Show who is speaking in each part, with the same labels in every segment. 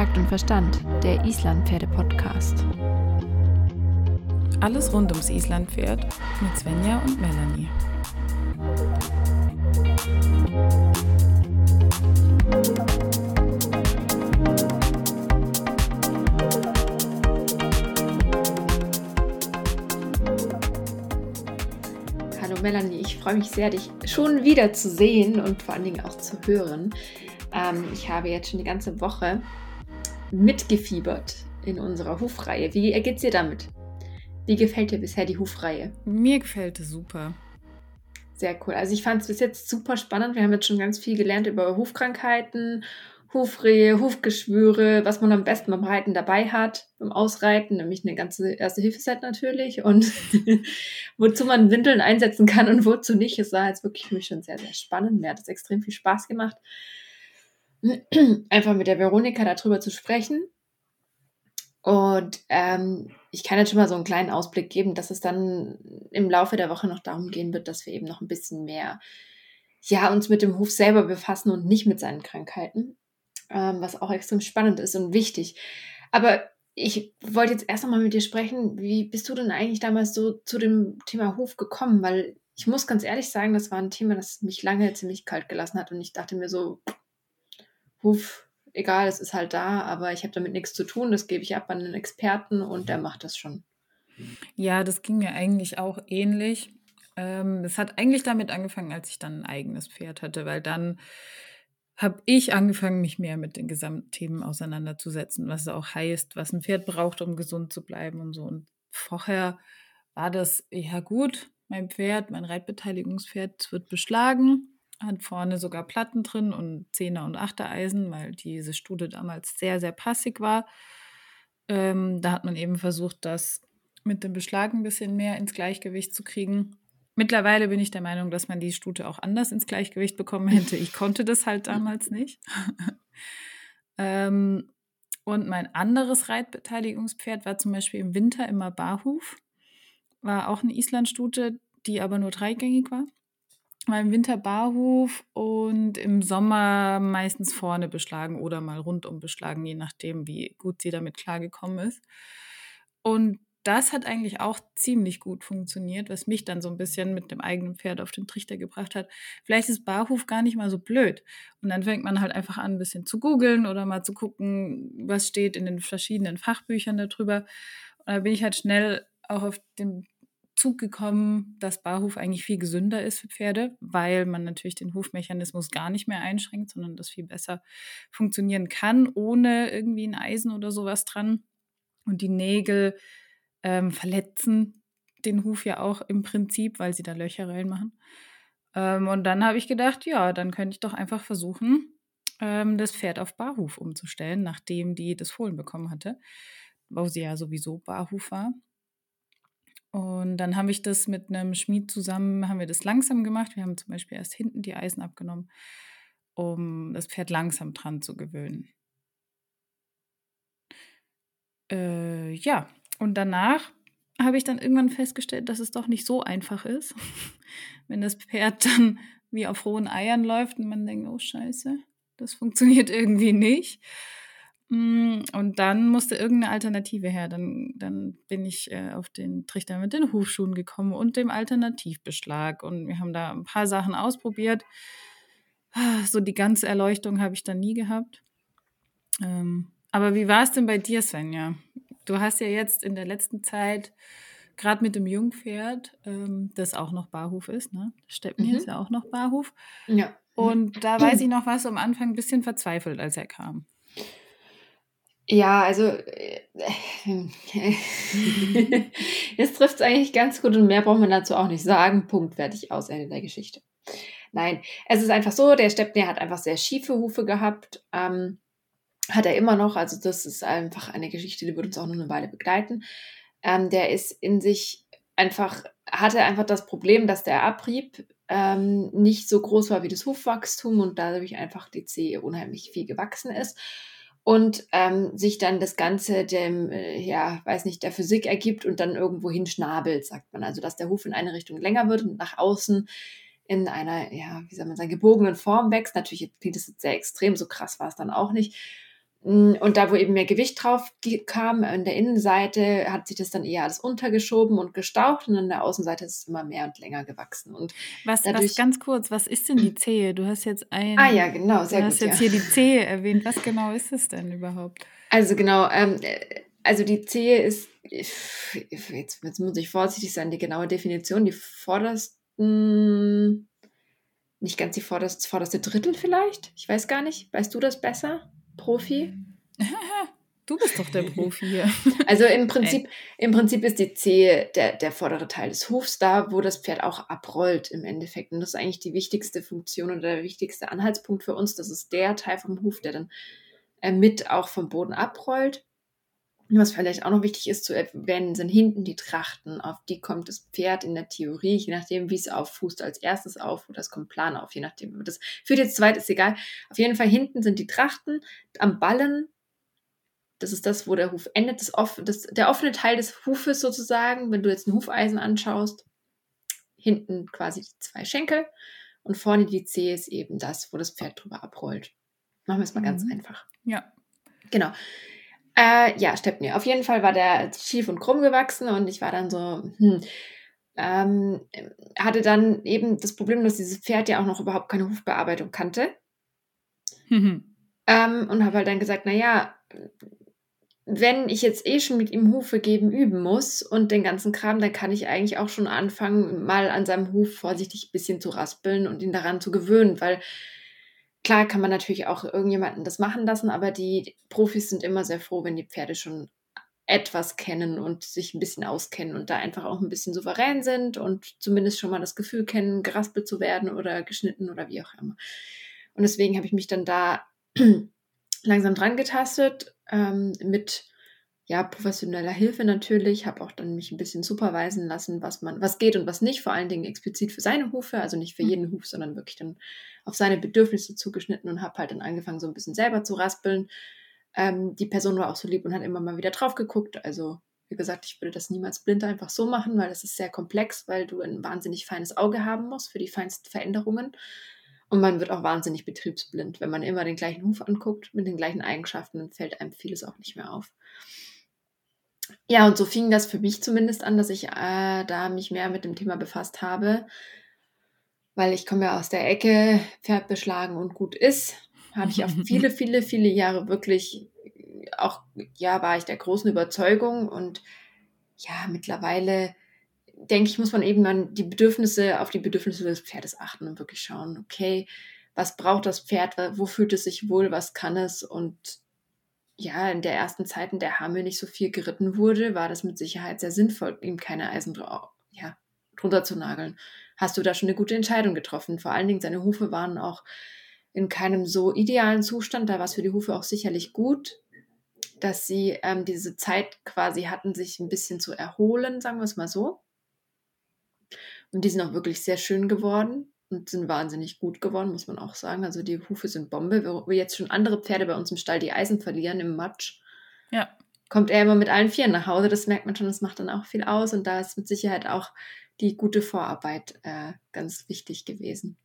Speaker 1: Takt und Verstand, der Islandpferde-Podcast.
Speaker 2: Alles rund ums Islandpferd mit Svenja und Melanie.
Speaker 1: Hallo Melanie, ich freue mich sehr, dich schon wieder zu sehen und vor allen Dingen auch zu hören. Ähm, ich habe jetzt schon die ganze Woche mitgefiebert in unserer Hufreihe. Wie geht's dir damit? Wie gefällt dir bisher die Hufreihe?
Speaker 2: Mir gefällt es super.
Speaker 1: Sehr cool. Also ich fand es bis jetzt super spannend. Wir haben jetzt schon ganz viel gelernt über Hufkrankheiten, Hufrehe, Hufgeschwüre, was man am besten beim Reiten dabei hat, beim Ausreiten, nämlich eine ganze Erste-Hilfe-Set natürlich und wozu man Windeln einsetzen kann und wozu nicht. Es war jetzt wirklich für mich schon sehr, sehr spannend. Mir hat es extrem viel Spaß gemacht einfach mit der Veronika darüber zu sprechen. Und ähm, ich kann jetzt schon mal so einen kleinen Ausblick geben, dass es dann im Laufe der Woche noch darum gehen wird, dass wir eben noch ein bisschen mehr ja, uns mit dem Hof selber befassen und nicht mit seinen Krankheiten, ähm, was auch extrem spannend ist und wichtig. Aber ich wollte jetzt erst einmal mit dir sprechen, wie bist du denn eigentlich damals so zu dem Thema Hof gekommen? Weil ich muss ganz ehrlich sagen, das war ein Thema, das mich lange ziemlich kalt gelassen hat und ich dachte mir so, Huf, egal, es ist halt da, aber ich habe damit nichts zu tun, das gebe ich ab an einen Experten und der macht das schon.
Speaker 2: Ja, das ging mir eigentlich auch ähnlich. Ähm, es hat eigentlich damit angefangen, als ich dann ein eigenes Pferd hatte, weil dann habe ich angefangen, mich mehr mit den Gesamtthemen auseinanderzusetzen, was es auch heißt, was ein Pferd braucht, um gesund zu bleiben und so. Und vorher war das, ja gut, mein Pferd, mein Reitbeteiligungspferd wird beschlagen hat vorne sogar Platten drin und Zehner- und Achtereisen, weil diese Stude damals sehr, sehr passig war. Ähm, da hat man eben versucht, das mit dem Beschlag ein bisschen mehr ins Gleichgewicht zu kriegen. Mittlerweile bin ich der Meinung, dass man die Stute auch anders ins Gleichgewicht bekommen hätte. Ich konnte das halt damals nicht. ähm, und mein anderes Reitbeteiligungspferd war zum Beispiel im Winter immer Barhuf. War auch eine Islandstute, die aber nur dreigängig war mal im Winter Barhof und im Sommer meistens vorne beschlagen oder mal rundum beschlagen, je nachdem, wie gut sie damit klargekommen ist. Und das hat eigentlich auch ziemlich gut funktioniert, was mich dann so ein bisschen mit dem eigenen Pferd auf den Trichter gebracht hat. Vielleicht ist Barhof gar nicht mal so blöd. Und dann fängt man halt einfach an, ein bisschen zu googeln oder mal zu gucken, was steht in den verschiedenen Fachbüchern darüber. Und da bin ich halt schnell auch auf den Zug gekommen, dass Barhof eigentlich viel gesünder ist für Pferde, weil man natürlich den Hufmechanismus gar nicht mehr einschränkt, sondern das viel besser funktionieren kann, ohne irgendwie ein Eisen oder sowas dran. Und die Nägel ähm, verletzen den Huf ja auch im Prinzip, weil sie da Löcher reinmachen. Ähm, und dann habe ich gedacht, ja, dann könnte ich doch einfach versuchen, ähm, das Pferd auf Barhuf umzustellen, nachdem die das Fohlen bekommen hatte, wo sie ja sowieso Barhuf war. Und dann habe ich das mit einem Schmied zusammen, haben wir das langsam gemacht. Wir haben zum Beispiel erst hinten die Eisen abgenommen, um das Pferd langsam dran zu gewöhnen. Äh, ja, und danach habe ich dann irgendwann festgestellt, dass es doch nicht so einfach ist, wenn das Pferd dann wie auf rohen Eiern läuft und man denkt, oh scheiße, das funktioniert irgendwie nicht. Mm, und dann musste irgendeine Alternative her. Dann, dann bin ich äh, auf den Trichter mit den Hufschuhen gekommen und dem Alternativbeschlag. Und wir haben da ein paar Sachen ausprobiert. So die ganze Erleuchtung habe ich dann nie gehabt. Ähm, aber wie war es denn bei dir, Svenja? Du hast ja jetzt in der letzten Zeit, gerade mit dem Jungpferd, ähm, das auch noch Barhof ist, ne? Steppen mhm. ist ja auch noch Barhof. Ja. Und da weiß ich noch, was am Anfang ein bisschen verzweifelt, als er kam.
Speaker 1: Ja, also es trifft es eigentlich ganz gut und mehr braucht man dazu auch nicht sagen. Punkt, fertig aus, Ende der Geschichte. Nein, es ist einfach so, der Steppner hat einfach sehr schiefe Hufe gehabt. Ähm, hat er immer noch, also das ist einfach eine Geschichte, die wird uns auch noch eine Weile begleiten. Ähm, der ist in sich einfach, hatte einfach das Problem, dass der Abrieb ähm, nicht so groß war wie das Hufwachstum und dadurch einfach die Zehe unheimlich viel gewachsen ist und ähm, sich dann das Ganze dem, äh, ja, weiß nicht, der Physik ergibt und dann irgendwo hin schnabelt, sagt man. Also, dass der Huf in eine Richtung länger wird und nach außen in einer, ja, wie soll man sagen, gebogenen Form wächst. Natürlich klingt das jetzt sehr extrem, so krass war es dann auch nicht. Und da, wo eben mehr Gewicht drauf kam, an der Innenseite hat sich das dann eher alles untergeschoben und gestaucht und an der Außenseite ist es immer mehr und länger gewachsen. Und
Speaker 2: was, dadurch, was ganz kurz, was ist denn die Zehe? Du hast jetzt ein.
Speaker 1: Ah ja, genau, sehr
Speaker 2: du gut. Du hast jetzt ja. hier die Zehe erwähnt. Was genau ist es denn überhaupt?
Speaker 1: Also genau, ähm, also die Zehe ist, jetzt, jetzt muss ich vorsichtig sein, die genaue Definition, die vordersten, nicht ganz die vorderste, vorderste Drittel vielleicht? Ich weiß gar nicht. Weißt du das besser? Profi?
Speaker 2: Du bist doch der Profi hier.
Speaker 1: Also im Prinzip, im Prinzip ist die Zehe der, der vordere Teil des Hufs da, wo das Pferd auch abrollt im Endeffekt. Und das ist eigentlich die wichtigste Funktion oder der wichtigste Anhaltspunkt für uns. Das ist der Teil vom Huf, der dann äh, mit auch vom Boden abrollt. Was vielleicht auch noch wichtig ist zu erwähnen, sind hinten die Trachten. Auf die kommt das Pferd in der Theorie, je nachdem, wie es auffußt, als erstes auf oder es kommt plan auf, je nachdem. Das führt jetzt zu weit, ist egal. Auf jeden Fall hinten sind die Trachten am Ballen. Das ist das, wo der Huf endet. Das, off das, der offene Teil des Hufes sozusagen, wenn du jetzt ein Hufeisen anschaust. Hinten quasi die zwei Schenkel und vorne die Zehe ist eben das, wo das Pferd drüber abrollt. Machen wir es mal mhm. ganz einfach.
Speaker 2: Ja.
Speaker 1: Genau. Äh, ja, Stepney. Auf jeden Fall war der schief und krumm gewachsen und ich war dann so, hm, ähm, hatte dann eben das Problem, dass dieses Pferd ja auch noch überhaupt keine Hufbearbeitung kannte. Mhm. Ähm, und habe halt dann gesagt, naja, wenn ich jetzt eh schon mit ihm Hufe geben üben muss und den ganzen Kram, dann kann ich eigentlich auch schon anfangen, mal an seinem Huf vorsichtig ein bisschen zu raspeln und ihn daran zu gewöhnen, weil Klar kann man natürlich auch irgendjemanden das machen lassen, aber die Profis sind immer sehr froh, wenn die Pferde schon etwas kennen und sich ein bisschen auskennen und da einfach auch ein bisschen souverän sind und zumindest schon mal das Gefühl kennen, geraspelt zu werden oder geschnitten oder wie auch immer. Und deswegen habe ich mich dann da langsam dran getastet ähm, mit ja, professioneller Hilfe natürlich, habe auch dann mich ein bisschen superweisen lassen, was man, was geht und was nicht, vor allen Dingen explizit für seine Hufe, also nicht für mhm. jeden Huf, sondern wirklich dann auf seine Bedürfnisse zugeschnitten und habe halt dann angefangen, so ein bisschen selber zu raspeln. Ähm, die Person war auch so lieb und hat immer mal wieder drauf geguckt. Also, wie gesagt, ich würde das niemals blind einfach so machen, weil das ist sehr komplex, weil du ein wahnsinnig feines Auge haben musst für die feinsten Veränderungen. Und man wird auch wahnsinnig betriebsblind. Wenn man immer den gleichen Huf anguckt, mit den gleichen Eigenschaften, dann fällt einem vieles auch nicht mehr auf. Ja, und so fing das für mich zumindest an, dass ich äh, da mich mehr mit dem Thema befasst habe, weil ich komme ja aus der Ecke, Pferd beschlagen und gut ist. Habe ich auch viele, viele, viele Jahre wirklich auch, ja, war ich der großen Überzeugung und ja, mittlerweile denke ich, muss man eben an die Bedürfnisse, auf die Bedürfnisse des Pferdes achten und wirklich schauen, okay, was braucht das Pferd, wo fühlt es sich wohl, was kann es und ja, in der ersten Zeit, in der Hamel nicht so viel geritten wurde, war das mit Sicherheit sehr sinnvoll, ihm keine Eisen ja, drunter zu nageln. Hast du da schon eine gute Entscheidung getroffen? Vor allen Dingen, seine Hufe waren auch in keinem so idealen Zustand. Da war es für die Hufe auch sicherlich gut, dass sie ähm, diese Zeit quasi hatten, sich ein bisschen zu erholen, sagen wir es mal so. Und die sind auch wirklich sehr schön geworden und sind wahnsinnig gut geworden, muss man auch sagen. Also die Hufe sind Bombe. Wo wir jetzt schon andere Pferde bei uns im Stall die Eisen verlieren im Matsch.
Speaker 2: Ja.
Speaker 1: Kommt er immer mit allen Vieren nach Hause. Das merkt man schon, das macht dann auch viel aus. Und da ist mit Sicherheit auch die gute Vorarbeit äh, ganz wichtig gewesen.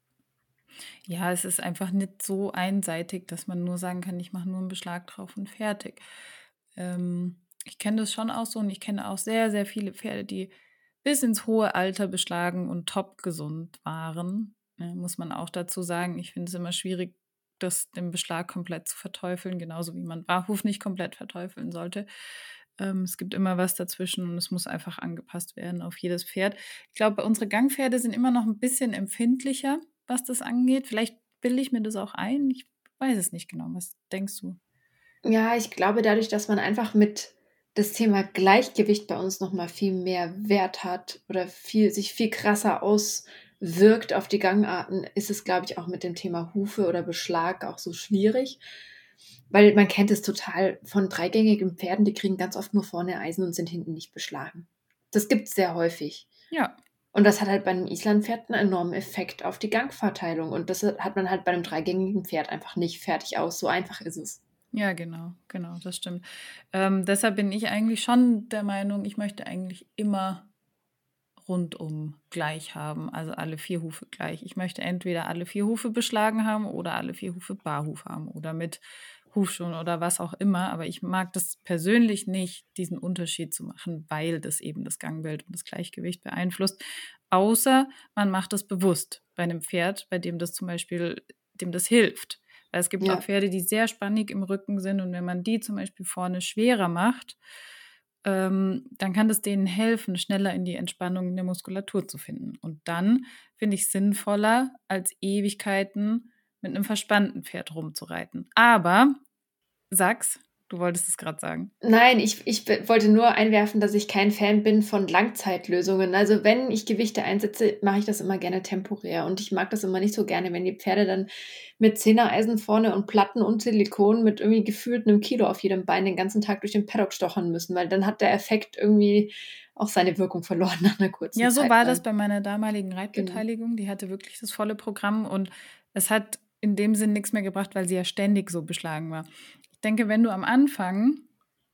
Speaker 2: Ja, es ist einfach nicht so einseitig, dass man nur sagen kann, ich mache nur einen Beschlag drauf und fertig. Ähm, ich kenne das schon auch so und ich kenne auch sehr, sehr viele Pferde, die bis ins hohe Alter beschlagen und top gesund waren. Ja, muss man auch dazu sagen. Ich finde es immer schwierig, das, den Beschlag komplett zu verteufeln, genauso wie man Barhof nicht komplett verteufeln sollte. Ähm, es gibt immer was dazwischen und es muss einfach angepasst werden auf jedes Pferd. Ich glaube, unsere Gangpferde sind immer noch ein bisschen empfindlicher, was das angeht. Vielleicht bilde ich mir das auch ein. Ich weiß es nicht genau. Was denkst du?
Speaker 1: Ja, ich glaube, dadurch, dass man einfach mit das Thema Gleichgewicht bei uns nochmal viel mehr Wert hat oder viel, sich viel krasser auswirkt auf die Gangarten, ist es, glaube ich, auch mit dem Thema Hufe oder Beschlag auch so schwierig. Weil man kennt es total von dreigängigen Pferden, die kriegen ganz oft nur vorne Eisen und sind hinten nicht beschlagen. Das gibt es sehr häufig.
Speaker 2: Ja.
Speaker 1: Und das hat halt bei einem Islandpferd einen enormen Effekt auf die Gangverteilung. Und das hat man halt bei einem dreigängigen Pferd einfach nicht fertig aus. So einfach ist es.
Speaker 2: Ja, genau, genau, das stimmt. Ähm, deshalb bin ich eigentlich schon der Meinung, ich möchte eigentlich immer rundum gleich haben, also alle vier Hufe gleich. Ich möchte entweder alle vier Hufe beschlagen haben oder alle vier Hufe Barhuf haben oder mit Hufschuhen oder was auch immer. Aber ich mag das persönlich nicht, diesen Unterschied zu machen, weil das eben das Gangbild und das Gleichgewicht beeinflusst. Außer man macht es bewusst bei einem Pferd, bei dem das zum Beispiel, dem das hilft. Weil es gibt ja. auch Pferde, die sehr spannig im Rücken sind und wenn man die zum Beispiel vorne schwerer macht, ähm, dann kann das denen helfen, schneller in die Entspannung in der Muskulatur zu finden. Und dann finde ich sinnvoller, als Ewigkeiten mit einem verspannten Pferd rumzureiten. Aber, sag's, Du wolltest es gerade sagen.
Speaker 1: Nein, ich, ich wollte nur einwerfen, dass ich kein Fan bin von Langzeitlösungen. Also wenn ich Gewichte einsetze, mache ich das immer gerne temporär. Und ich mag das immer nicht so gerne, wenn die Pferde dann mit Zehnereisen vorne und Platten und Silikon mit irgendwie gefühlt einem Kilo auf jedem Bein den ganzen Tag durch den Paddock stochern müssen, weil dann hat der Effekt irgendwie auch seine Wirkung verloren nach einer kurzen Zeit.
Speaker 2: Ja, so Zeit war lang. das bei meiner damaligen Reitbeteiligung. Genau. Die hatte wirklich das volle Programm und es hat in dem Sinn nichts mehr gebracht, weil sie ja ständig so beschlagen war denke, wenn du am Anfang,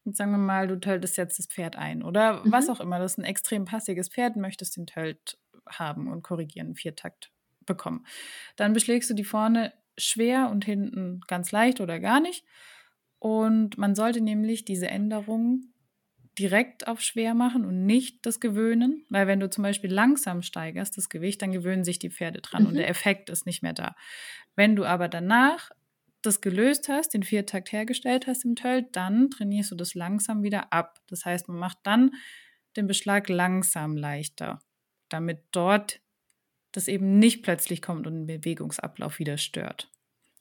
Speaker 2: sagen wir mal, du töltest jetzt das Pferd ein oder mhm. was auch immer, das ist ein extrem passiges Pferd, möchtest den Tölt haben und korrigieren, Viertakt bekommen. Dann beschlägst du die vorne schwer und hinten ganz leicht oder gar nicht. Und man sollte nämlich diese Änderung direkt auf schwer machen und nicht das gewöhnen, weil wenn du zum Beispiel langsam steigerst, das Gewicht, dann gewöhnen sich die Pferde dran mhm. und der Effekt ist nicht mehr da. Wenn du aber danach das gelöst hast, den Viertakt hergestellt hast im Tölt, dann trainierst du das langsam wieder ab. Das heißt, man macht dann den Beschlag langsam leichter, damit dort das eben nicht plötzlich kommt und den Bewegungsablauf wieder stört.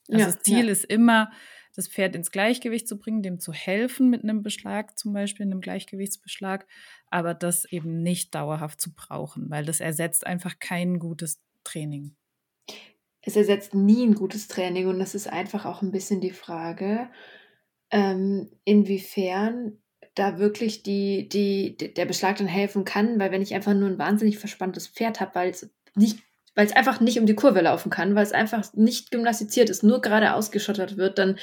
Speaker 2: Also ja, das Ziel ja. ist immer, das Pferd ins Gleichgewicht zu bringen, dem zu helfen mit einem Beschlag, zum Beispiel einem Gleichgewichtsbeschlag, aber das eben nicht dauerhaft zu brauchen, weil das ersetzt einfach kein gutes Training
Speaker 1: es ersetzt nie ein gutes Training und das ist einfach auch ein bisschen die Frage, ähm, inwiefern da wirklich die, die, der Beschlag dann helfen kann, weil wenn ich einfach nur ein wahnsinnig verspanntes Pferd habe, weil es nicht weil es einfach nicht um die Kurve laufen kann, weil es einfach nicht gymnastiziert ist, nur gerade ausgeschottert wird, dann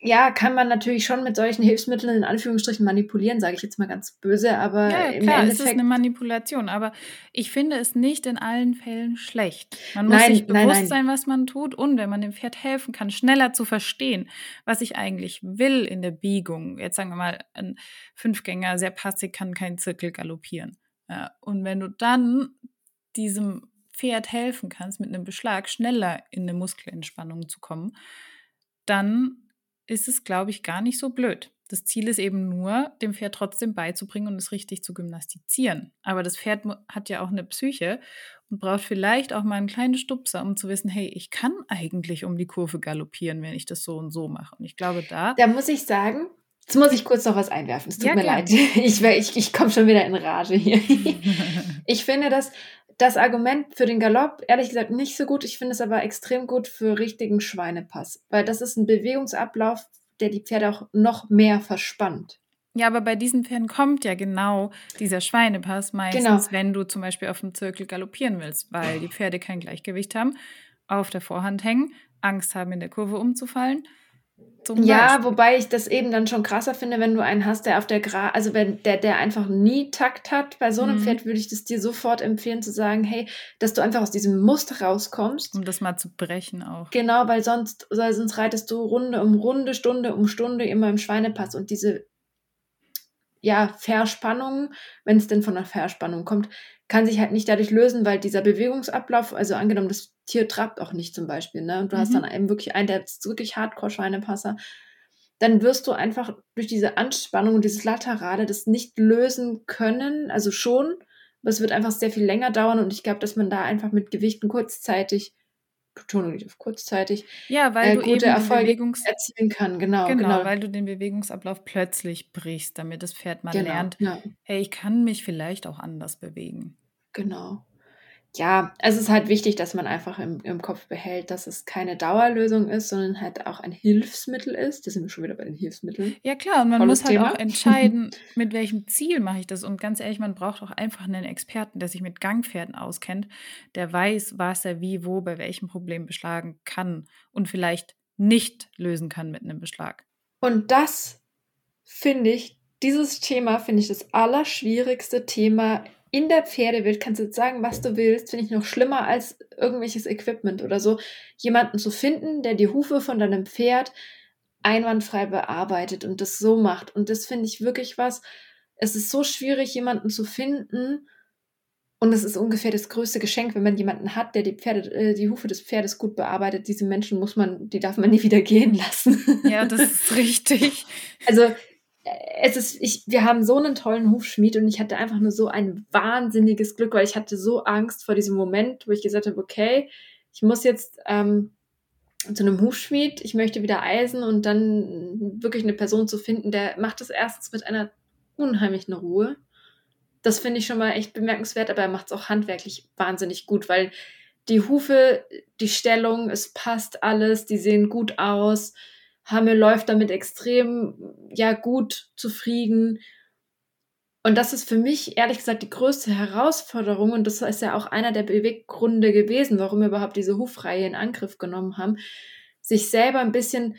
Speaker 1: ja, kann man natürlich schon mit solchen Hilfsmitteln in Anführungsstrichen manipulieren, sage ich jetzt mal ganz böse, aber
Speaker 2: ja, im klar, es ist eine Manipulation, aber ich finde es nicht in allen Fällen schlecht. Man muss nein, sich bewusst nein, nein. sein, was man tut und wenn man dem Pferd helfen kann, schneller zu verstehen, was ich eigentlich will in der Biegung. Jetzt sagen wir mal, ein Fünfgänger sehr passig kann keinen Zirkel galoppieren. Ja, und wenn du dann diesem Pferd helfen kannst, mit einem Beschlag schneller in eine Muskelentspannung zu kommen, dann ist es, glaube ich, gar nicht so blöd. Das Ziel ist eben nur, dem Pferd trotzdem beizubringen und es richtig zu gymnastizieren. Aber das Pferd hat ja auch eine Psyche und braucht vielleicht auch mal einen kleinen Stupser, um zu wissen, hey, ich kann eigentlich um die Kurve galoppieren, wenn ich das so und so mache. Und ich glaube, da.
Speaker 1: Da muss ich sagen, Jetzt muss ich kurz noch was einwerfen. Es tut ja, mir klar. leid. Ich, ich, ich komme schon wieder in Rage hier. ich finde das, das Argument für den Galopp, ehrlich gesagt, nicht so gut. Ich finde es aber extrem gut für richtigen Schweinepass, weil das ist ein Bewegungsablauf, der die Pferde auch noch mehr verspannt.
Speaker 2: Ja, aber bei diesen Pferden kommt ja genau dieser Schweinepass meistens, genau. wenn du zum Beispiel auf dem Zirkel galoppieren willst, weil die Pferde kein Gleichgewicht haben, auf der Vorhand hängen, Angst haben, in der Kurve umzufallen
Speaker 1: ja, Beispiel. wobei ich das eben dann schon krasser finde, wenn du einen hast, der auf der Gra also wenn der, der einfach nie Takt hat. Bei so einem mhm. Pferd würde ich das dir sofort empfehlen zu sagen, hey, dass du einfach aus diesem Muster rauskommst.
Speaker 2: Um das mal zu brechen auch.
Speaker 1: Genau, weil sonst, weil sonst reitest du Runde um Runde, Stunde um Stunde immer im Schweinepass und diese ja, Verspannung, wenn es denn von einer Verspannung kommt, kann sich halt nicht dadurch lösen, weil dieser Bewegungsablauf, also angenommen, das Tier trabt auch nicht zum Beispiel, ne? Und du mhm. hast dann eben wirklich einen, der ist wirklich Hardcore-Schweinepasser, dann wirst du einfach durch diese Anspannung und dieses Laterale das nicht lösen können. Also schon, aber es wird einfach sehr viel länger dauern und ich glaube, dass man da einfach mit Gewichten kurzzeitig Betonung liegt auf kurzzeitig,
Speaker 2: ja, weil äh, du gute
Speaker 1: Erfolge Bewegungs erzielen kann. Genau,
Speaker 2: genau, genau, weil du den Bewegungsablauf plötzlich brichst, damit das Pferd mal genau, lernt, ja. hey, ich kann mich vielleicht auch anders bewegen.
Speaker 1: Genau ja, es ist halt wichtig, dass man einfach im, im Kopf behält, dass es keine Dauerlösung ist, sondern halt auch ein Hilfsmittel ist. Da sind wir schon wieder bei den Hilfsmitteln.
Speaker 2: Ja, klar, und man Volles muss halt Thema. auch entscheiden, mit welchem Ziel mache ich das. Und ganz ehrlich, man braucht auch einfach einen Experten, der sich mit Gangpferden auskennt, der weiß, was er wie, wo, bei welchem Problem beschlagen kann und vielleicht nicht lösen kann mit einem Beschlag.
Speaker 1: Und das finde ich, dieses Thema finde ich das allerschwierigste Thema in der Pferdewelt kannst du sagen, was du willst, finde ich noch schlimmer als irgendwelches Equipment oder so. Jemanden zu finden, der die Hufe von deinem Pferd einwandfrei bearbeitet und das so macht. Und das finde ich wirklich was. Es ist so schwierig, jemanden zu finden. Und es ist ungefähr das größte Geschenk, wenn man jemanden hat, der die Pferde, äh, die Hufe des Pferdes gut bearbeitet. Diese Menschen muss man, die darf man nie wieder gehen lassen.
Speaker 2: Ja, das ist richtig.
Speaker 1: Also es ist, ich, wir haben so einen tollen Hufschmied und ich hatte einfach nur so ein wahnsinniges Glück, weil ich hatte so Angst vor diesem Moment, wo ich gesagt habe, okay, ich muss jetzt ähm, zu einem Hufschmied, ich möchte wieder Eisen und dann wirklich eine Person zu finden, der macht das erstens mit einer unheimlichen Ruhe. Das finde ich schon mal echt bemerkenswert, aber er macht es auch handwerklich wahnsinnig gut, weil die Hufe, die Stellung, es passt alles, die sehen gut aus Hamme läuft damit extrem, ja, gut zufrieden. Und das ist für mich ehrlich gesagt die größte Herausforderung und das ist ja auch einer der Beweggründe gewesen, warum wir überhaupt diese Hufreihe in Angriff genommen haben, sich selber ein bisschen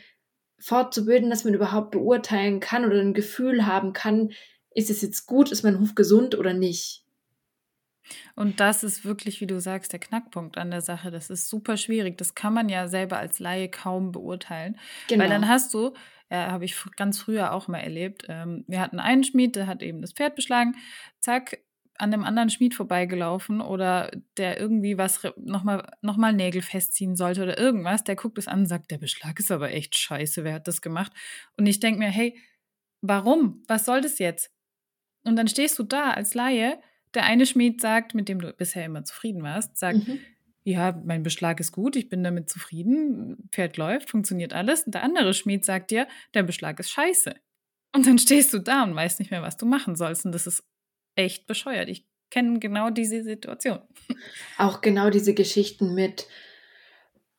Speaker 1: fortzubilden, dass man überhaupt beurteilen kann oder ein Gefühl haben kann, ist es jetzt gut, ist mein Huf gesund oder nicht.
Speaker 2: Und das ist wirklich, wie du sagst, der Knackpunkt an der Sache. Das ist super schwierig. Das kann man ja selber als Laie kaum beurteilen. Genau. Weil dann hast du, ja, habe ich ganz früher auch mal erlebt, ähm, wir hatten einen Schmied, der hat eben das Pferd beschlagen, zack, an dem anderen Schmied vorbeigelaufen oder der irgendwie was nochmal noch mal Nägel festziehen sollte oder irgendwas, der guckt es an und sagt, der Beschlag ist aber echt scheiße, wer hat das gemacht? Und ich denke mir, hey, warum? Was soll das jetzt? Und dann stehst du da als Laie der eine Schmied sagt, mit dem du bisher immer zufrieden warst, sagt, mhm. ja, mein Beschlag ist gut, ich bin damit zufrieden, Pferd läuft, funktioniert alles. Und der andere Schmied sagt dir, der Beschlag ist scheiße. Und dann stehst du da und weißt nicht mehr, was du machen sollst. Und das ist echt bescheuert. Ich kenne genau diese Situation.
Speaker 1: Auch genau diese Geschichten mit,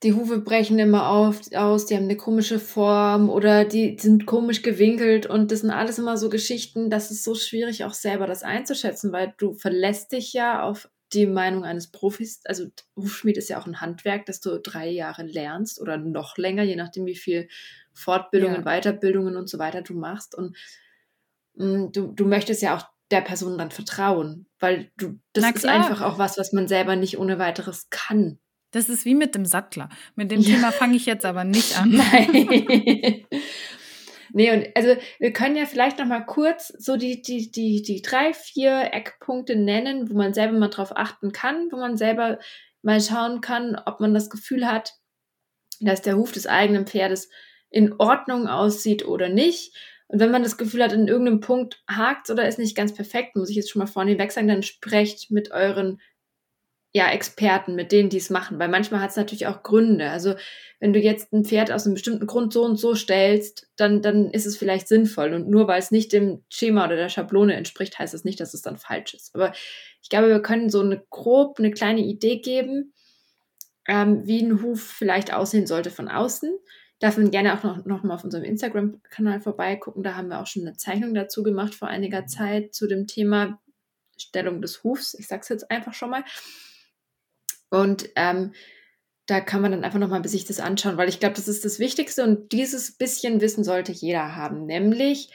Speaker 1: die Hufe brechen immer auf, aus, die haben eine komische Form oder die sind komisch gewinkelt und das sind alles immer so Geschichten, das ist so schwierig auch selber das einzuschätzen, weil du verlässt dich ja auf die Meinung eines Profis. Also Hufschmied ist ja auch ein Handwerk, das du drei Jahre lernst oder noch länger, je nachdem wie viel Fortbildungen, ja. Weiterbildungen und so weiter du machst und mh, mm, du, du möchtest ja auch der Person dann vertrauen, weil du das ist einfach auch was, was man selber nicht ohne weiteres kann.
Speaker 2: Das ist wie mit dem Sattler. Mit dem ja. Thema fange ich jetzt aber nicht an. Nein.
Speaker 1: nee, und also wir können ja vielleicht noch mal kurz so die, die, die, die drei, vier Eckpunkte nennen, wo man selber mal drauf achten kann, wo man selber mal schauen kann, ob man das Gefühl hat, dass der Huf des eigenen Pferdes in Ordnung aussieht oder nicht. Und wenn man das Gefühl hat, in irgendeinem Punkt hakt oder ist nicht ganz perfekt, muss ich jetzt schon mal vorne weg sagen, dann sprecht mit euren ja, Experten, mit denen die es machen, weil manchmal hat es natürlich auch Gründe. Also wenn du jetzt ein Pferd aus einem bestimmten Grund so und so stellst, dann, dann ist es vielleicht sinnvoll. Und nur weil es nicht dem Schema oder der Schablone entspricht, heißt das nicht, dass es dann falsch ist. Aber ich glaube, wir können so eine grob, eine kleine Idee geben, ähm, wie ein Huf vielleicht aussehen sollte von außen. Darf man gerne auch noch, noch mal auf unserem Instagram-Kanal vorbeigucken. Da haben wir auch schon eine Zeichnung dazu gemacht vor einiger Zeit zu dem Thema Stellung des Hufs. Ich sage es jetzt einfach schon mal. Und ähm, da kann man dann einfach nochmal sich das anschauen, weil ich glaube, das ist das Wichtigste und dieses bisschen Wissen sollte jeder haben, nämlich,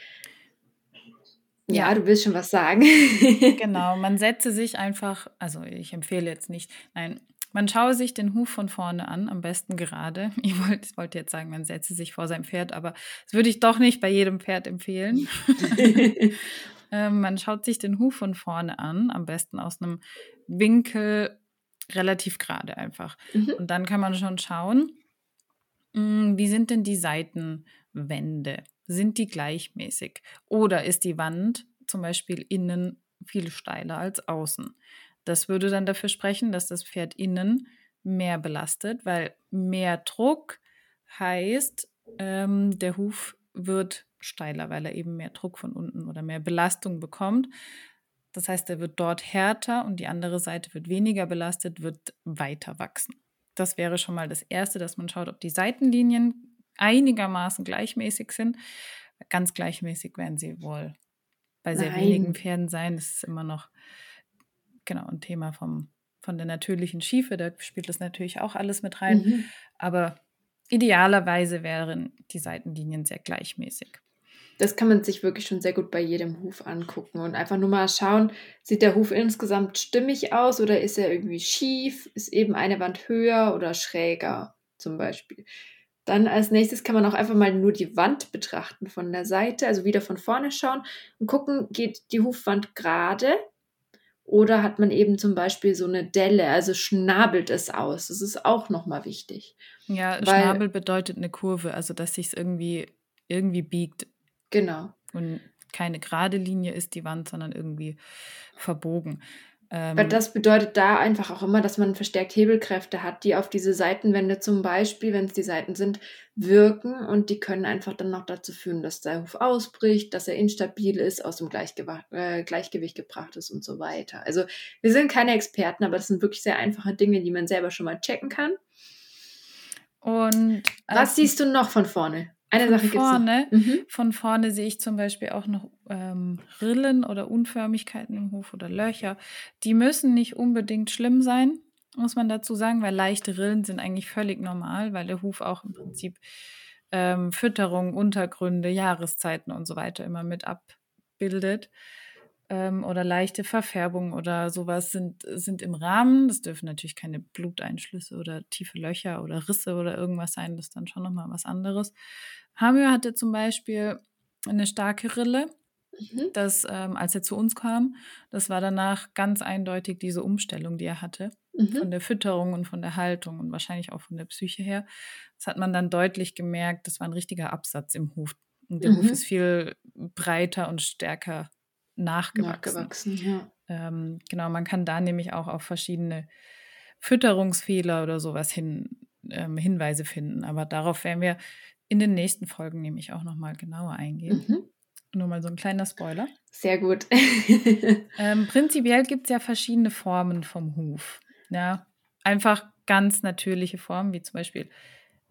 Speaker 1: ja, ja du willst schon was sagen.
Speaker 2: genau, man setze sich einfach, also ich empfehle jetzt nicht, nein, man schaue sich den Huf von vorne an, am besten gerade. Ich wollte, ich wollte jetzt sagen, man setze sich vor sein Pferd, aber das würde ich doch nicht bei jedem Pferd empfehlen. ähm, man schaut sich den Huf von vorne an, am besten aus einem Winkel relativ gerade einfach. Mhm. Und dann kann man schon schauen, hm, wie sind denn die Seitenwände? Sind die gleichmäßig? Oder ist die Wand zum Beispiel innen viel steiler als außen? Das würde dann dafür sprechen, dass das Pferd innen mehr belastet, weil mehr Druck heißt, ähm, der Huf wird steiler, weil er eben mehr Druck von unten oder mehr Belastung bekommt. Das heißt, er wird dort härter und die andere Seite wird weniger belastet, wird weiter wachsen. Das wäre schon mal das Erste, dass man schaut, ob die Seitenlinien einigermaßen gleichmäßig sind. Ganz gleichmäßig werden sie wohl bei sehr Nein. wenigen Pferden sein. Das ist immer noch genau ein Thema vom, von der natürlichen Schiefe. Da spielt das natürlich auch alles mit rein. Mhm. Aber idealerweise wären die Seitenlinien sehr gleichmäßig.
Speaker 1: Das kann man sich wirklich schon sehr gut bei jedem Huf angucken und einfach nur mal schauen, sieht der Huf insgesamt stimmig aus oder ist er irgendwie schief? Ist eben eine Wand höher oder schräger zum Beispiel? Dann als nächstes kann man auch einfach mal nur die Wand betrachten von der Seite, also wieder von vorne schauen und gucken, geht die Hufwand gerade oder hat man eben zum Beispiel so eine Delle, also schnabelt es aus. Das ist auch nochmal wichtig.
Speaker 2: Ja, Schnabel bedeutet eine Kurve, also dass sich es irgendwie, irgendwie biegt.
Speaker 1: Genau.
Speaker 2: Und keine gerade Linie ist die Wand, sondern irgendwie verbogen.
Speaker 1: Ähm, das bedeutet da einfach auch immer, dass man verstärkt Hebelkräfte hat, die auf diese Seitenwände zum Beispiel, wenn es die Seiten sind, wirken und die können einfach dann noch dazu führen, dass der Huf ausbricht, dass er instabil ist, aus dem Gleichgewicht, äh, Gleichgewicht gebracht ist und so weiter. Also wir sind keine Experten, aber das sind wirklich sehr einfache Dinge, die man selber schon mal checken kann. Und was siehst du noch von vorne?
Speaker 2: Eine von Sache vorne, mhm. Von vorne sehe ich zum Beispiel auch noch ähm, Rillen oder Unförmigkeiten im Hof oder Löcher. Die müssen nicht unbedingt schlimm sein, muss man dazu sagen, weil leichte Rillen sind eigentlich völlig normal, weil der Huf auch im Prinzip ähm, Fütterung, Untergründe, Jahreszeiten und so weiter immer mit abbildet. Ähm, oder leichte Verfärbungen oder sowas sind, sind im Rahmen. Das dürfen natürlich keine Bluteinschlüsse oder tiefe Löcher oder Risse oder irgendwas sein. Das ist dann schon nochmal was anderes. Hamir hatte zum Beispiel eine starke Rille. Mhm. Das, ähm, als er zu uns kam, das war danach ganz eindeutig diese Umstellung, die er hatte, mhm. von der Fütterung und von der Haltung und wahrscheinlich auch von der Psyche her. Das hat man dann deutlich gemerkt, das war ein richtiger Absatz im Hof. Und der mhm. Hof ist viel breiter und stärker nachgewachsen. nachgewachsen ja. ähm, genau, man kann da nämlich auch auf verschiedene Fütterungsfehler oder sowas hin, ähm, Hinweise finden. Aber darauf werden wir in den nächsten Folgen nämlich auch nochmal genauer eingehen. Mhm. Nur mal so ein kleiner Spoiler.
Speaker 1: Sehr gut.
Speaker 2: ähm, prinzipiell gibt es ja verschiedene Formen vom Huf. Ja, einfach ganz natürliche Formen, wie zum Beispiel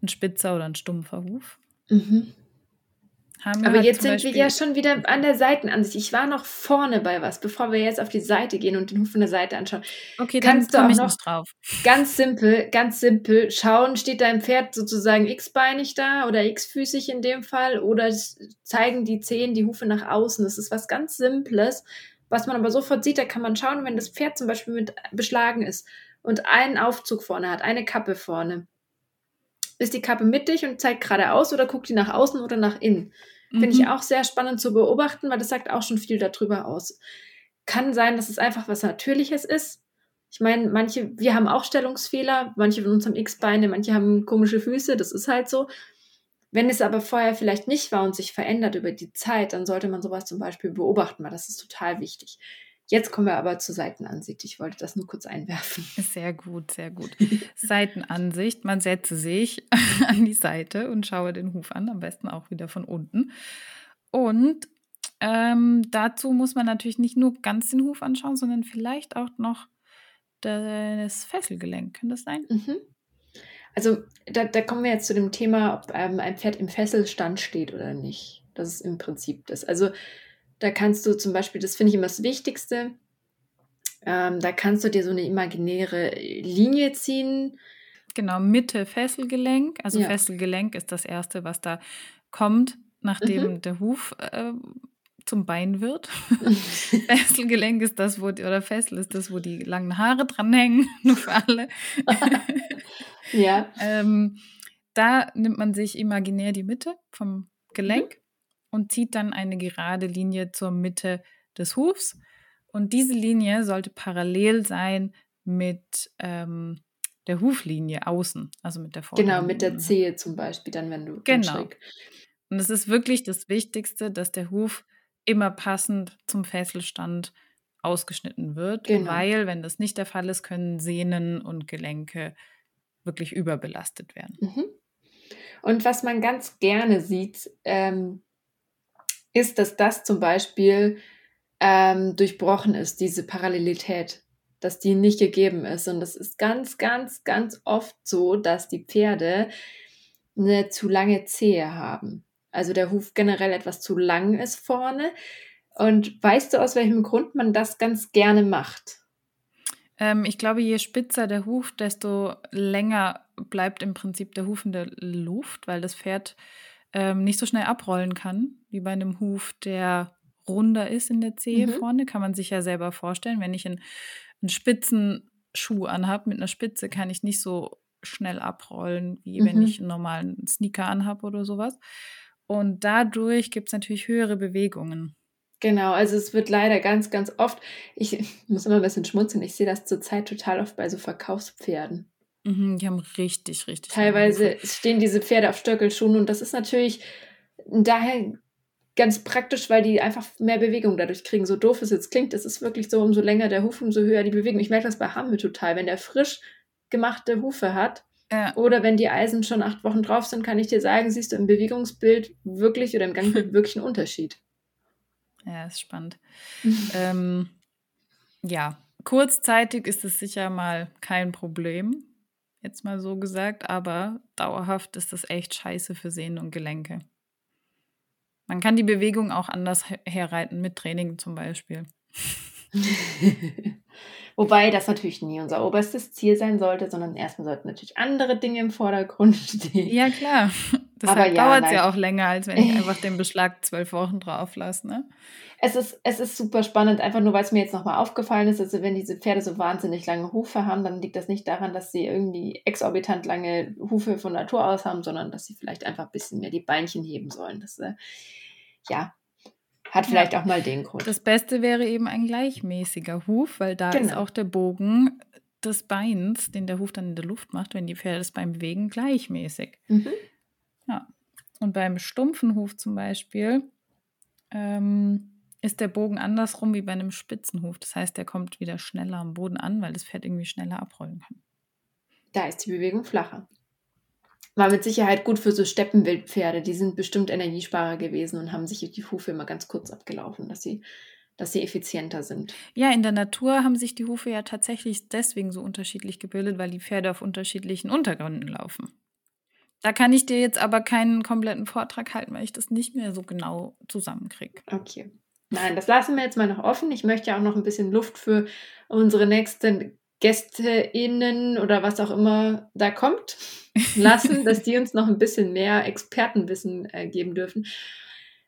Speaker 2: ein spitzer oder ein stumpfer Huf. Mhm.
Speaker 1: Haben Aber jetzt sind wir ja schon wieder an der Seitenansicht. Ich war noch vorne bei was, bevor wir jetzt auf die Seite gehen und den Huf von der Seite anschauen. Okay, dann kannst du auch noch drauf. Ganz simpel, ganz simpel schauen, steht dein Pferd sozusagen x-beinig da oder x-füßig in dem Fall oder zeigen die Zehen die Hufe nach außen. Das ist was ganz Simples, was man aber sofort sieht. Da kann man schauen, wenn das Pferd zum Beispiel mit beschlagen ist und einen Aufzug vorne hat, eine Kappe vorne. Ist die Kappe mittig und zeigt geradeaus oder guckt die nach außen oder nach innen? Finde ich mhm. auch sehr spannend zu beobachten, weil das sagt auch schon viel darüber aus. Kann sein, dass es einfach was Natürliches ist. Ich meine, manche, wir haben auch Stellungsfehler, manche von uns haben X-Beine, manche haben komische Füße, das ist halt so. Wenn es aber vorher vielleicht nicht war und sich verändert über die Zeit, dann sollte man sowas zum Beispiel beobachten, weil das ist total wichtig. Jetzt kommen wir aber zur Seitenansicht. Ich wollte das nur kurz einwerfen.
Speaker 2: Sehr gut, sehr gut. Seitenansicht. Man setze sich an die Seite und schaue den Huf an, am besten auch wieder von unten. Und ähm, dazu muss man natürlich nicht nur ganz den Huf anschauen, sondern vielleicht auch noch das Fesselgelenk. Kann das sein? Mhm.
Speaker 1: Also da, da, kommen wir jetzt zu dem Thema, ob ähm, ein Pferd im Fesselstand steht oder nicht. Das ist im Prinzip das. Also da kannst du zum Beispiel, das finde ich immer das Wichtigste, ähm, da kannst du dir so eine imaginäre Linie ziehen.
Speaker 2: Genau, Mitte Fesselgelenk. Also ja. Fesselgelenk ist das Erste, was da kommt, nachdem mhm. der Huf äh, zum Bein wird. Fesselgelenk ist das, wo, oder Fessel ist das, wo die langen Haare dranhängen, nur für alle. ja. Ähm, da nimmt man sich imaginär die Mitte vom Gelenk mhm und zieht dann eine gerade Linie zur Mitte des Hufs. Und diese Linie sollte parallel sein mit ähm, der Huflinie außen, also mit der
Speaker 1: Vorderlinie. Genau, mit der Zehe zum Beispiel, dann wenn du
Speaker 2: Genau. Und es ist wirklich das Wichtigste, dass der Huf immer passend zum Fesselstand ausgeschnitten wird, genau. weil wenn das nicht der Fall ist, können Sehnen und Gelenke wirklich überbelastet werden. Mhm.
Speaker 1: Und was man ganz gerne sieht, ähm, ist, dass das zum Beispiel ähm, durchbrochen ist, diese Parallelität, dass die nicht gegeben ist. Und das ist ganz, ganz, ganz oft so, dass die Pferde eine zu lange Zehe haben. Also der Huf generell etwas zu lang ist vorne. Und weißt du, aus welchem Grund man das ganz gerne macht?
Speaker 2: Ähm, ich glaube, je spitzer der Huf, desto länger bleibt im Prinzip der Huf in der Luft, weil das Pferd ähm, nicht so schnell abrollen kann, wie bei einem Huf, der runder ist in der Zehe mhm. vorne. Kann man sich ja selber vorstellen. Wenn ich einen, einen spitzen Schuh anhabe mit einer Spitze, kann ich nicht so schnell abrollen, wie mhm. wenn ich einen normalen Sneaker anhabe oder sowas. Und dadurch gibt es natürlich höhere Bewegungen.
Speaker 1: Genau, also es wird leider ganz, ganz oft, ich muss immer ein bisschen schmunzeln, ich sehe das zurzeit total oft bei so Verkaufspferden.
Speaker 2: Mhm, die haben richtig, richtig.
Speaker 1: Teilweise stehen diese Pferde auf Stöckelschuhen und das ist natürlich daher ganz praktisch, weil die einfach mehr Bewegung dadurch kriegen. So doof es jetzt klingt, das ist wirklich so, umso länger der Huf, umso höher die Bewegung. Ich merke das bei Hamme total. Wenn der frisch gemachte Hufe hat ja. oder wenn die Eisen schon acht Wochen drauf sind, kann ich dir sagen, siehst du im Bewegungsbild wirklich oder im Gangbild wirklich einen Unterschied.
Speaker 2: Ja, ist spannend. ähm, ja, kurzzeitig ist es sicher mal kein Problem, jetzt mal so gesagt, aber dauerhaft ist das echt scheiße für Sehnen und Gelenke. Man kann die Bewegung auch anders herreiten, mit Training zum Beispiel.
Speaker 1: Wobei das natürlich nie unser oberstes Ziel sein sollte, sondern erstmal sollten natürlich andere Dinge im Vordergrund stehen.
Speaker 2: Ja, klar. Deshalb ja, dauert es ja auch länger, als wenn ich einfach den Beschlag zwölf Wochen drauf lasse. Ne?
Speaker 1: Es, ist, es ist super spannend, einfach nur, weil es mir jetzt nochmal aufgefallen ist. Also, wenn diese Pferde so wahnsinnig lange Hufe haben, dann liegt das nicht daran, dass sie irgendwie exorbitant lange Hufe von Natur aus haben, sondern dass sie vielleicht einfach ein bisschen mehr die Beinchen heben sollen. Das, äh, ja, hat vielleicht ja. auch mal den Grund.
Speaker 2: Das Beste wäre eben ein gleichmäßiger Huf, weil da genau. ist auch der Bogen des Beins, den der Huf dann in der Luft macht, wenn die Pferde das Bein bewegen, gleichmäßig. Mhm. Ja. Und beim stumpfen Huf zum Beispiel ähm, ist der Bogen andersrum wie bei einem spitzen Huf. Das heißt, der kommt wieder schneller am Boden an, weil das Pferd irgendwie schneller abrollen kann.
Speaker 1: Da ist die Bewegung flacher. War mit Sicherheit gut für so Steppenwildpferde. Die sind bestimmt Energiesparer gewesen und haben sich die Hufe immer ganz kurz abgelaufen, dass sie, dass sie effizienter sind.
Speaker 2: Ja, in der Natur haben sich die Hufe ja tatsächlich deswegen so unterschiedlich gebildet, weil die Pferde auf unterschiedlichen Untergründen laufen. Da kann ich dir jetzt aber keinen kompletten Vortrag halten, weil ich das nicht mehr so genau zusammenkriege.
Speaker 1: Okay. Nein, das lassen wir jetzt mal noch offen. Ich möchte ja auch noch ein bisschen Luft für unsere nächsten GästeInnen oder was auch immer da kommt lassen, dass die uns noch ein bisschen mehr Expertenwissen äh, geben dürfen.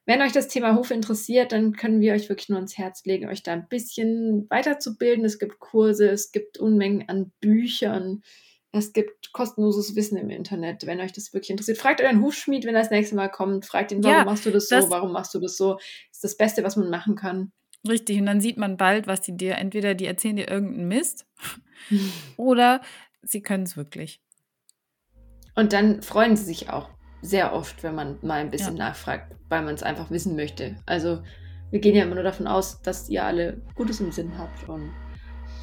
Speaker 1: Wenn euch das Thema Hof interessiert, dann können wir euch wirklich nur ans Herz legen, euch da ein bisschen weiterzubilden. Es gibt Kurse, es gibt Unmengen an Büchern, es gibt kostenloses Wissen im Internet, wenn euch das wirklich interessiert. Fragt euren Hufschmied, wenn er das nächste Mal kommt. Fragt ihn, warum ja, machst du das so? Warum machst du das so? Das ist das Beste, was man machen kann.
Speaker 2: Richtig, und dann sieht man bald, was die dir, entweder die erzählen dir irgendeinen Mist oder sie können es wirklich.
Speaker 1: Und dann freuen sie sich auch sehr oft, wenn man mal ein bisschen ja. nachfragt, weil man es einfach wissen möchte. Also wir gehen ja immer nur davon aus, dass ihr alle Gutes im Sinn habt und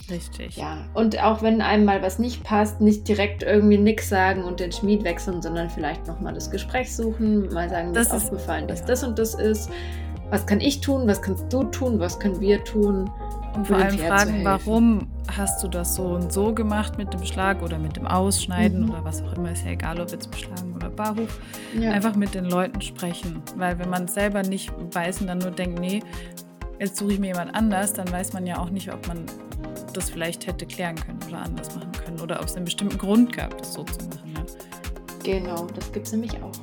Speaker 2: Richtig.
Speaker 1: Ja, und auch wenn einem mal was nicht passt, nicht direkt irgendwie nix sagen und den Schmied wechseln, sondern vielleicht nochmal das Gespräch suchen, mal sagen, das ist aufgefallen, dass ja. das und das ist was kann ich tun, was kannst du tun, was können wir tun.
Speaker 2: Und vor allem fragen, warum hast du das so und so gemacht mit dem Schlag oder mit dem Ausschneiden mhm. oder was auch immer, ist ja egal, ob jetzt beschlagen oder Barhof. Ja. Einfach mit den Leuten sprechen, weil wenn man es selber nicht weiß und dann nur denkt, nee, jetzt suche ich mir jemand anders, dann weiß man ja auch nicht, ob man das vielleicht hätte klären können oder anders machen können oder ob es einen bestimmten Grund gab, das so zu machen. Ja.
Speaker 1: Genau, das gibt es nämlich auch.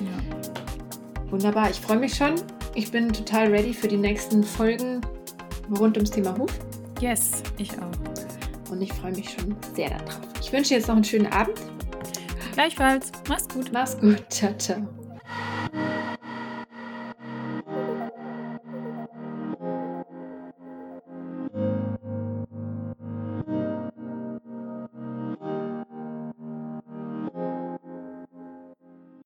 Speaker 1: Ja. Wunderbar, ich freue mich schon ich bin total ready für die nächsten Folgen rund ums Thema Huf.
Speaker 2: Yes, ich auch.
Speaker 1: Und ich freue mich schon sehr darauf. Ich wünsche dir jetzt noch einen schönen Abend.
Speaker 2: Gleichfalls. Mach's gut.
Speaker 1: Mach's gut. Ciao, ciao.